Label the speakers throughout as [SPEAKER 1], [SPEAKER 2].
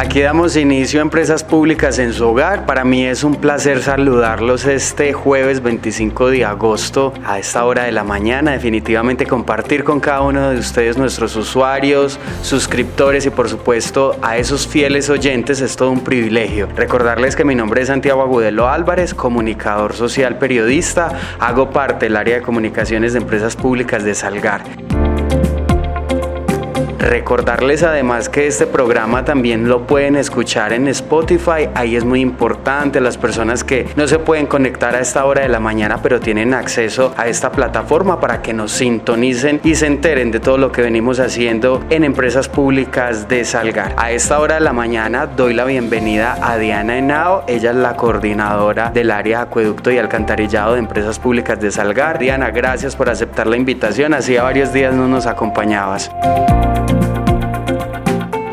[SPEAKER 1] Aquí damos inicio a Empresas Públicas en su hogar. Para mí es un placer saludarlos este jueves 25 de agosto a esta hora de la mañana. Definitivamente compartir con cada uno de ustedes, nuestros usuarios, suscriptores y por supuesto a esos fieles oyentes es todo un privilegio. Recordarles que mi nombre es Santiago Agudelo Álvarez, comunicador social periodista. Hago parte del área de comunicaciones de Empresas Públicas de Salgar. Recordarles además que este programa también lo pueden escuchar en Spotify. Ahí es muy importante las personas que no se pueden conectar a esta hora de la mañana, pero tienen acceso a esta plataforma para que nos sintonicen y se enteren de todo lo que venimos haciendo en empresas públicas de Salgar. A esta hora de la mañana doy la bienvenida a Diana Henao. Ella es la coordinadora del área de acueducto y alcantarillado de empresas públicas de Salgar. Diana, gracias por aceptar la invitación. Hacía varios días no nos acompañabas.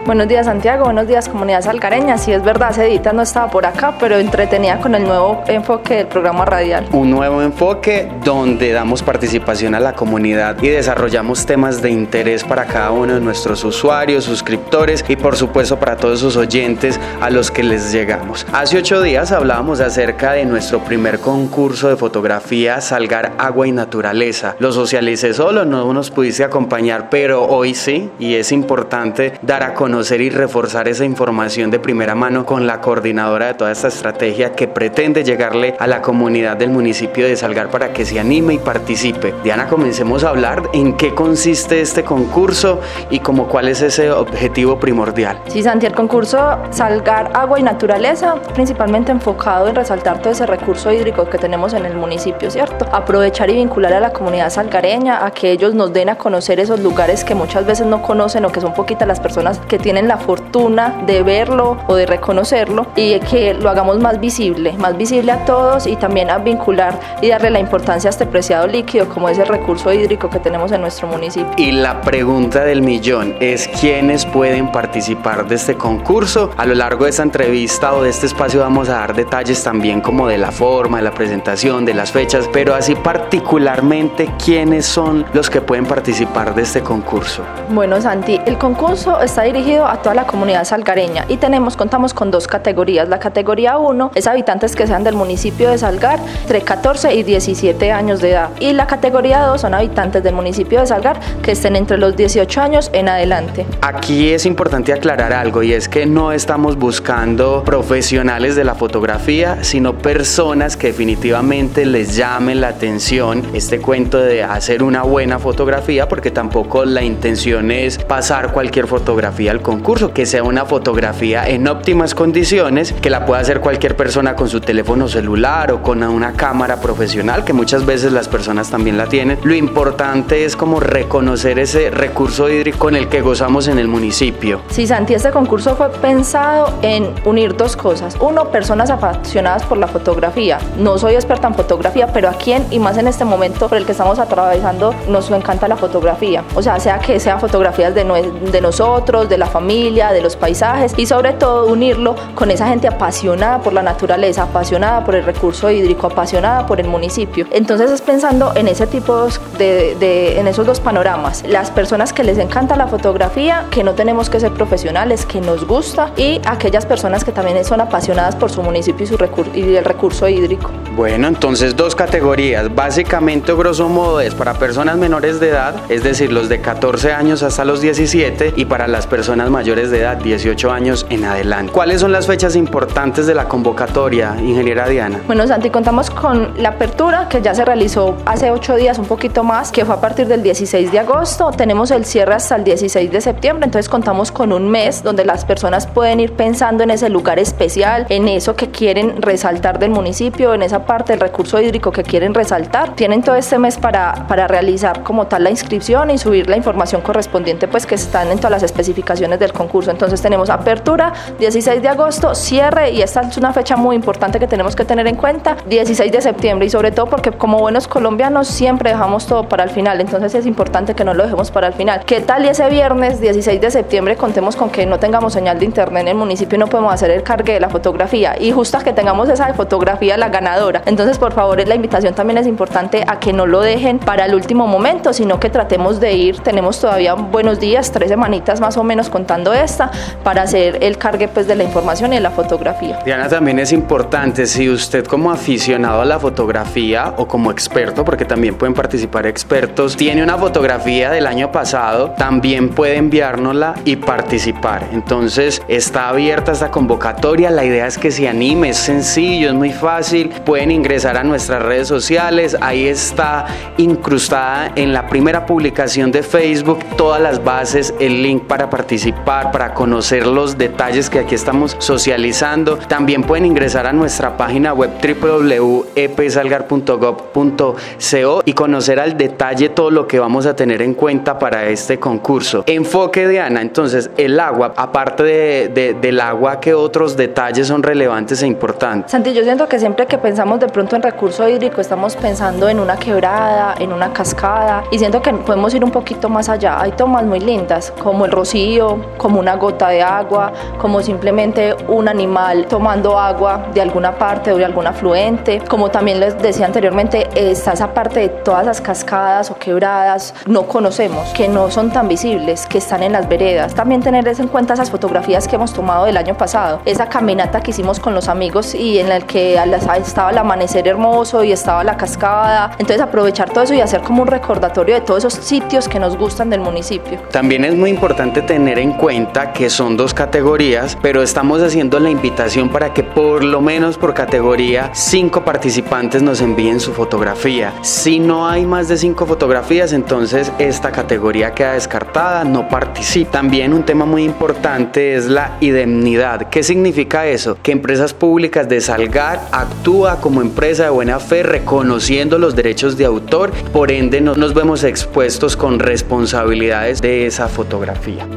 [SPEAKER 2] Buenos días Santiago, buenos días comunidad salgareña. Sí es verdad, Cedita no estaba por acá, pero entretenida con el nuevo enfoque del programa radial.
[SPEAKER 1] Un nuevo enfoque donde damos participación a la comunidad y desarrollamos temas de interés para cada uno de nuestros usuarios, suscriptores y por supuesto para todos sus oyentes a los que les llegamos. Hace ocho días hablábamos acerca de nuestro primer concurso de fotografía Salgar Agua y Naturaleza. Lo socialicé solo, no nos pudiste acompañar, pero hoy sí y es importante dar a conocer conocer y reforzar esa información de primera mano con la coordinadora de toda esta estrategia que pretende llegarle a la comunidad del municipio de Salgar para que se anime y participe. Diana, comencemos a hablar en qué consiste este concurso y como cuál es ese objetivo primordial.
[SPEAKER 2] Sí, Santi, el concurso Salgar Agua y Naturaleza, principalmente enfocado en resaltar todo ese recurso hídrico que tenemos en el municipio, ¿cierto? Aprovechar y vincular a la comunidad salgareña a que ellos nos den a conocer esos lugares que muchas veces no conocen o que son poquitas las personas que tienen la fortuna de verlo o de reconocerlo y que lo hagamos más visible, más visible a todos y también a vincular y darle la importancia a este preciado líquido como es el recurso hídrico que tenemos en nuestro municipio.
[SPEAKER 1] Y la pregunta del millón es quiénes pueden participar de este concurso. A lo largo de esta entrevista o de este espacio vamos a dar detalles también como de la forma, de la presentación, de las fechas, pero así particularmente quiénes son los que pueden participar de este concurso.
[SPEAKER 2] Bueno, Santi, el concurso está dirigido a toda la comunidad salgareña y tenemos, contamos con dos categorías. La categoría 1 es habitantes que sean del municipio de Salgar entre 14 y 17 años de edad y la categoría 2 son habitantes del municipio de Salgar que estén entre los 18 años en adelante.
[SPEAKER 1] Aquí es importante aclarar algo y es que no estamos buscando profesionales de la fotografía, sino personas que definitivamente les llamen la atención este cuento de hacer una buena fotografía porque tampoco la intención es pasar cualquier fotografía al concurso, que sea una fotografía en óptimas condiciones, que la pueda hacer cualquier persona con su teléfono celular o con una cámara profesional, que muchas veces las personas también la tienen. Lo importante es como reconocer ese recurso hídrico en el que gozamos en el municipio.
[SPEAKER 2] Sí, Santi, este concurso fue pensado en unir dos cosas. Uno, personas apasionadas por la fotografía. No soy experta en fotografía, pero a quien y más en este momento por el que estamos atravesando nos encanta la fotografía. O sea, sea que sean fotografías de, de nosotros, de la familia, de los paisajes y sobre todo unirlo con esa gente apasionada por la naturaleza, apasionada por el recurso hídrico, apasionada por el municipio. Entonces es pensando en ese tipo de, en esos dos panoramas, las personas que les encanta la fotografía, que no tenemos que ser profesionales, que nos gusta y aquellas personas que también son apasionadas por su municipio y, su y el recurso hídrico.
[SPEAKER 1] Bueno, entonces dos categorías, básicamente grosso modo es para personas menores de edad, es decir, los de 14 años hasta los 17 y para las personas mayores de edad, 18 años en adelante. ¿Cuáles son las fechas importantes de la convocatoria, ingeniera Diana?
[SPEAKER 2] Bueno, Santi, contamos con la apertura que ya se realizó hace 8 días, un poquito más, que fue a partir del 16 de agosto. Tenemos el cierre hasta el 16 de septiembre, entonces contamos con un mes donde las personas pueden ir pensando en ese lugar especial, en eso que quieren resaltar del municipio, en esa parte del recurso hídrico que quieren resaltar, tienen todo este mes para, para realizar como tal la inscripción y subir la información correspondiente pues que están en todas las especificaciones del concurso. Entonces tenemos apertura 16 de agosto, cierre y esta es una fecha muy importante que tenemos que tener en cuenta, 16 de septiembre y sobre todo porque como buenos colombianos siempre dejamos todo para el final, entonces es importante que no lo dejemos para el final. ¿Qué tal y ese viernes 16 de septiembre contemos con que no tengamos señal de internet en el municipio y no podemos hacer el cargue de la fotografía y justo que tengamos esa fotografía la ganadora? Entonces por favor la invitación también es importante a que no lo dejen para el último momento, sino que tratemos de ir, tenemos todavía buenos días, tres semanitas más o menos contando esta para hacer el cargue pues de la información y de la fotografía.
[SPEAKER 1] Diana, también es importante si usted como aficionado a la fotografía o como experto, porque también pueden participar expertos, tiene una fotografía del año pasado, también puede enviárnosla y participar. Entonces está abierta esta convocatoria, la idea es que se anime, es sencillo, es muy fácil, pueden ingresar a nuestras redes sociales, ahí está incrustada en la primera publicación de Facebook todas las bases, el link para participar, para conocer los detalles que aquí estamos socializando. También pueden ingresar a nuestra página web www.epsalgar.gov.co y conocer al detalle todo lo que vamos a tener en cuenta para este concurso. Enfoque de Ana, entonces el agua, aparte de, del agua, ¿qué otros detalles son relevantes e importantes?
[SPEAKER 2] Santi, yo siento que siempre que pensamos de pronto en recurso hídrico estamos pensando en una quebrada, en una cascada y siento que podemos ir un poquito más allá. Hay tomas muy lindas como el rocío, como una gota de agua, como simplemente un animal tomando agua de alguna parte o de algún afluente. Como también les decía anteriormente, está esa parte de todas las cascadas o quebradas no conocemos, que no son tan visibles, que están en las veredas. También tener en cuenta esas fotografías que hemos tomado del año pasado, esa caminata que hicimos con los amigos y en la que estaba el amanecer hermoso y estaba la cascada. Entonces aprovechar todo eso y hacer como un recordatorio de todos esos sitios que nos gustan del municipio.
[SPEAKER 1] También es muy importante tener en cuenta que son dos categorías, pero estamos haciendo la invitación para que por lo menos por categoría cinco participantes nos envíen su fotografía. Si no hay más de cinco fotografías, entonces esta categoría queda descartada, no participa. También un tema muy importante es la indemnidad. ¿Qué significa eso? Que empresas públicas de Salgar actúa como empresa de buena fe reconociendo los derechos de autor, por ende no nos vemos expuestos con responsabilidades de esa fotografía.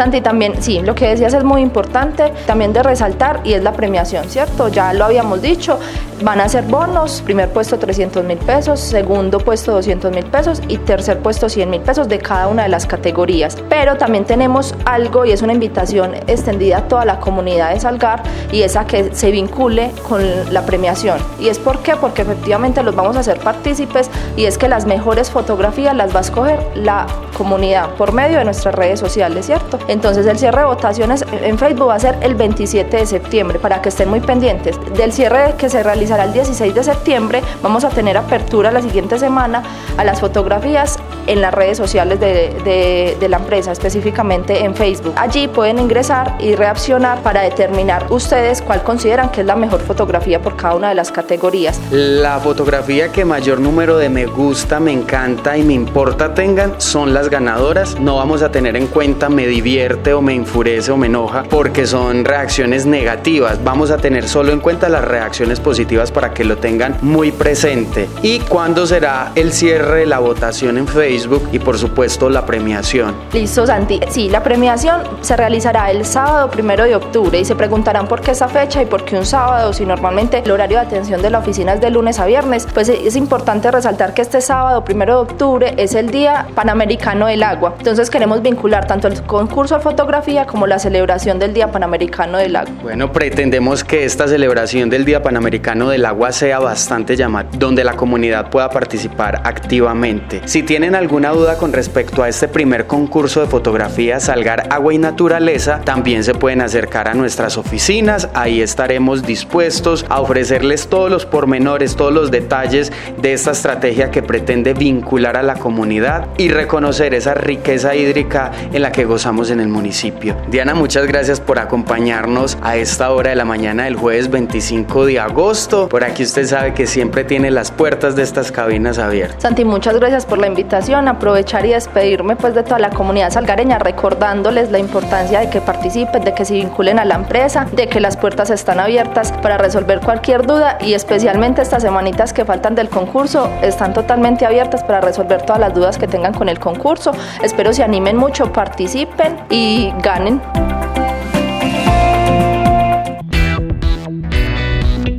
[SPEAKER 2] Santi, también, sí, lo que decías es muy importante también de resaltar y es la premiación, ¿cierto? Ya lo habíamos dicho, van a ser bonos, primer puesto 300 mil pesos, segundo puesto 200 mil pesos y tercer puesto 100 mil pesos de cada una de las categorías. Pero también tenemos algo y es una invitación extendida a toda la comunidad de Salgar y es a que se vincule con la premiación. ¿Y es por qué? Porque efectivamente los vamos a hacer partícipes y es que las mejores fotografías las va a escoger la comunidad por medio de nuestras redes sociales, ¿cierto? Entonces el cierre de votaciones en Facebook va a ser el 27 de septiembre para que estén muy pendientes. Del cierre que se realizará el 16 de septiembre vamos a tener apertura la siguiente semana a las fotografías en las redes sociales de, de la empresa, específicamente en Facebook. Allí pueden ingresar y reaccionar para determinar ustedes cuál consideran que es la mejor fotografía por cada una de las categorías.
[SPEAKER 1] La fotografía que mayor número de me gusta, me encanta y me importa tengan son las ganadoras. No vamos a tener en cuenta me divierte o me enfurece o me enoja porque son reacciones negativas. Vamos a tener solo en cuenta las reacciones positivas para que lo tengan muy presente. ¿Y cuándo será el cierre de la votación en Facebook y por supuesto la premiación?
[SPEAKER 2] Listo, Santi. Sí, la premiación se realizará el sábado primero de octubre y se preguntarán por qué esa fecha y por qué un sábado si normalmente el horario de atención de la oficina es de lunes a viernes. Pues es importante resaltar que este sábado primero de octubre es el Día Panamericano del Agua. Entonces queremos vincular tanto el concurso de fotografía como la celebración del Día Panamericano del Agua.
[SPEAKER 1] Bueno, pretendemos que esta celebración del Día Panamericano del Agua sea bastante llamativa, donde la comunidad pueda participar activamente. Si tienen alguna duda con respecto a este primer concurso de fotografía Salgar Agua y Naturaleza, también se pueden acercar a nuestras oficinas, ahí estaremos dispuestos a ofrecerles todos los pormenores, todos los detalles de esta estrategia que pretende vincular a la comunidad y reconocer esa riqueza hídrica en la que gozamos en el municipio. Diana, muchas gracias por acompañarnos a esta hora de la mañana del jueves 25 de agosto. Por aquí usted sabe que siempre tiene las puertas de estas cabinas abiertas.
[SPEAKER 2] Santi, muchas gracias por la invitación aprovechar y despedirme pues de toda la comunidad salgareña recordándoles la importancia de que participen, de que se vinculen a la empresa, de que las puertas están abiertas para resolver cualquier duda y especialmente estas semanitas que faltan del concurso están totalmente abiertas para resolver todas las dudas que tengan con el concurso. Espero se animen mucho, participen y ganen.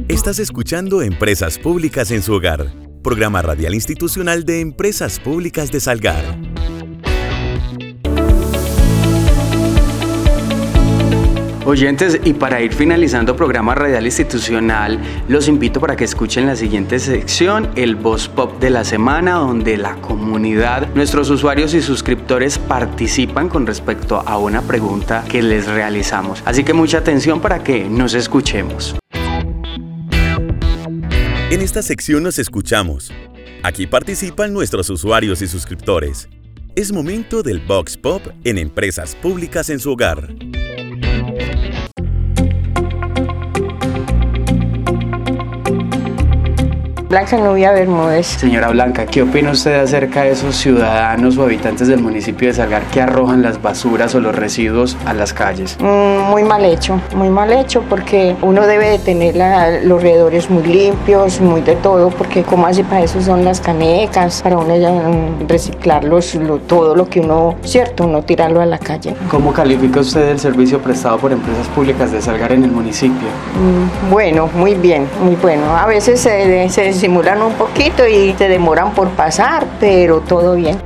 [SPEAKER 3] Estás escuchando Empresas Públicas en su hogar, programa radial institucional de Empresas Públicas de Salgar.
[SPEAKER 1] Oyentes, y para ir finalizando programa radial institucional, los invito para que escuchen la siguiente sección, el Voz Pop de la semana, donde la comunidad, nuestros usuarios y suscriptores participan con respecto a una pregunta que les realizamos. Así que mucha atención para que nos escuchemos.
[SPEAKER 3] En esta sección nos escuchamos. Aquí participan nuestros usuarios y suscriptores. Es momento del Vox Pop en empresas públicas en su hogar.
[SPEAKER 4] Blanca Nubia Bermúdez.
[SPEAKER 1] Señora Blanca, ¿qué opina usted acerca de esos ciudadanos o habitantes del municipio de Salgar que arrojan las basuras o los residuos a las calles?
[SPEAKER 4] Mm, muy mal hecho, muy mal hecho porque uno debe de tener los alrededores muy limpios, muy de todo, porque como así para eso son las canecas, para uno ya, mm, reciclarlos, todo lo que uno, cierto, no tirarlo a la calle.
[SPEAKER 1] ¿Cómo califica usted el servicio prestado por empresas públicas de Salgar en el municipio?
[SPEAKER 4] Mm, bueno, muy bien, muy bueno. A veces se, se simulan un poquito y se demoran por pasar, pero todo bien.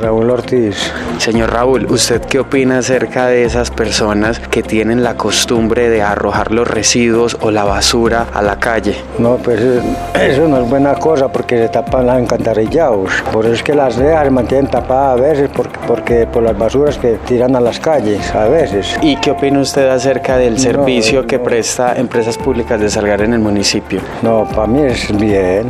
[SPEAKER 5] Raúl Ortiz.
[SPEAKER 1] Señor Raúl, ¿usted qué opina acerca de esas personas que tienen la costumbre de arrojar los residuos o la basura a la calle?
[SPEAKER 5] No, pues eso no es buena cosa porque se tapan las encantarillados. Por eso es que las rejas se mantienen tapadas a veces porque, porque por las basuras que tiran a las calles, a veces.
[SPEAKER 1] ¿Y qué opina usted acerca del servicio que presta Empresas Públicas de Salgar en el municipio?
[SPEAKER 5] No, para mí es bien.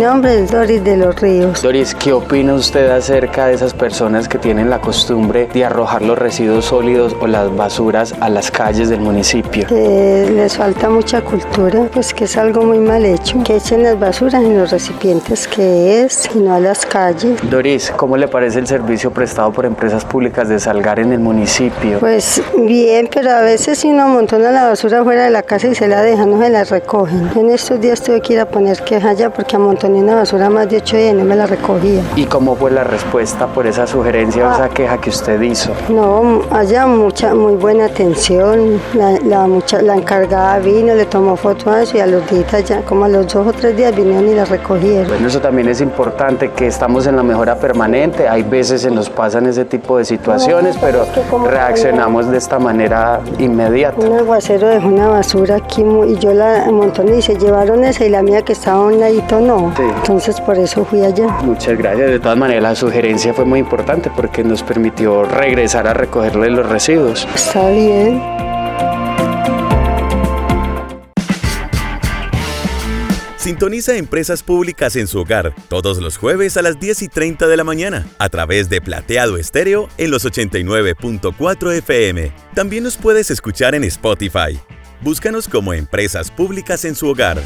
[SPEAKER 6] Mi nombre es Doris de los Ríos.
[SPEAKER 1] Doris, ¿qué opina usted acerca de esas personas que tienen la costumbre de arrojar los residuos sólidos o las basuras a las calles del municipio?
[SPEAKER 6] Que les falta mucha cultura, pues que es algo muy mal hecho. Que echen las basuras en los recipientes que es y no a las calles.
[SPEAKER 1] Doris, ¿cómo le parece el servicio prestado por empresas públicas de Salgar en el municipio?
[SPEAKER 6] Pues bien, pero a veces si uno amontona la basura fuera de la casa y se la dejan, no se la recogen. En estos días tuve que ir a poner queja ya porque amontoné tenía una basura más de 8 días y no me la recogía.
[SPEAKER 1] ¿Y cómo fue la respuesta por esa sugerencia o esa ah. queja que usted hizo?
[SPEAKER 6] No, haya mucha, muy buena atención. La, la, mucha, la encargada vino, le tomó fotos a eso y a los días ya, como a los dos o tres días vinieron y la recogieron.
[SPEAKER 1] Bueno, eso también es importante, que estamos en la mejora permanente. Hay veces se nos pasan ese tipo de situaciones, pero reaccionamos de esta manera inmediata.
[SPEAKER 6] Un aguacero dejó una basura aquí y yo la montoné y se llevaron esa y la mía que estaba a un ladito no. Entonces por eso fui allá.
[SPEAKER 1] Muchas gracias. De todas maneras, la sugerencia fue muy importante porque nos permitió regresar a recogerle los residuos.
[SPEAKER 6] Está bien.
[SPEAKER 3] Sintoniza Empresas Públicas en su hogar todos los jueves a las 10 y 30 de la mañana a través de Plateado Estéreo en los 89.4 FM. También nos puedes escuchar en Spotify. Búscanos como Empresas Públicas en su hogar.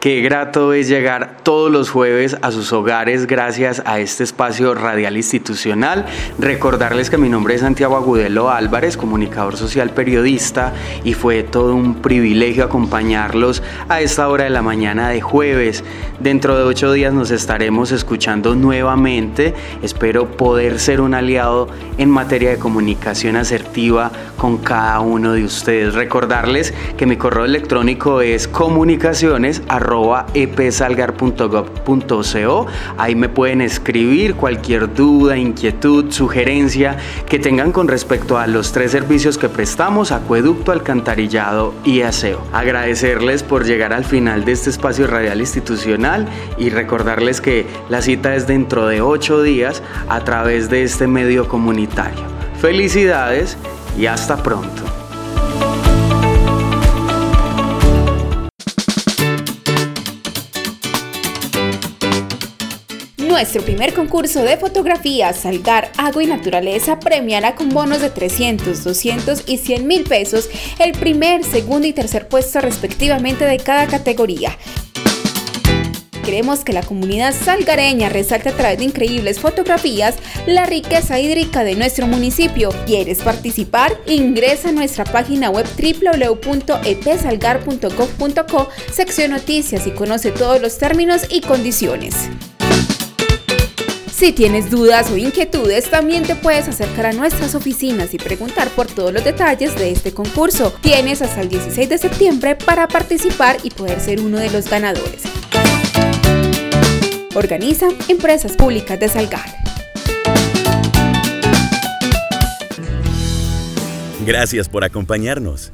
[SPEAKER 1] Qué grato es llegar todos los jueves a sus hogares gracias a este espacio radial institucional. Recordarles que mi nombre es Santiago Agudelo Álvarez, comunicador social periodista, y fue todo un privilegio acompañarlos a esta hora de la mañana de jueves. Dentro de ocho días nos estaremos escuchando nuevamente. Espero poder ser un aliado en materia de comunicación asertiva con cada uno de ustedes. Recordarles que mi correo electrónico es comunicaciones epsalgar.gov.co. Ahí me pueden escribir cualquier duda, inquietud, sugerencia que tengan con respecto a los tres servicios que prestamos, acueducto, alcantarillado y aseo. Agradecerles por llegar al final de este espacio radial institucional y recordarles que la cita es dentro de ocho días a través de este medio comunitario. Felicidades y hasta pronto.
[SPEAKER 7] Nuestro primer concurso de fotografía Salgar Agua y Naturaleza premiará con bonos de 300, 200 y 100 mil pesos el primer, segundo y tercer puesto respectivamente de cada categoría. Queremos que la comunidad salgareña resalte a través de increíbles fotografías la riqueza hídrica de nuestro municipio. ¿Quieres participar? Ingresa a nuestra página web www.epsalgar.gov.co, sección noticias y conoce todos los términos y condiciones. Si tienes dudas o inquietudes, también te puedes acercar a nuestras oficinas y preguntar por todos los detalles de este concurso. Tienes hasta el 16 de septiembre para participar y poder ser uno de los ganadores. Organiza Empresas Públicas de Salgar.
[SPEAKER 3] Gracias por acompañarnos.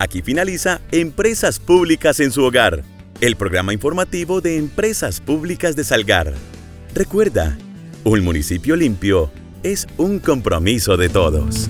[SPEAKER 3] Aquí finaliza Empresas Públicas en su hogar, el programa informativo de Empresas Públicas de Salgar. Recuerda, un municipio limpio es un compromiso de todos.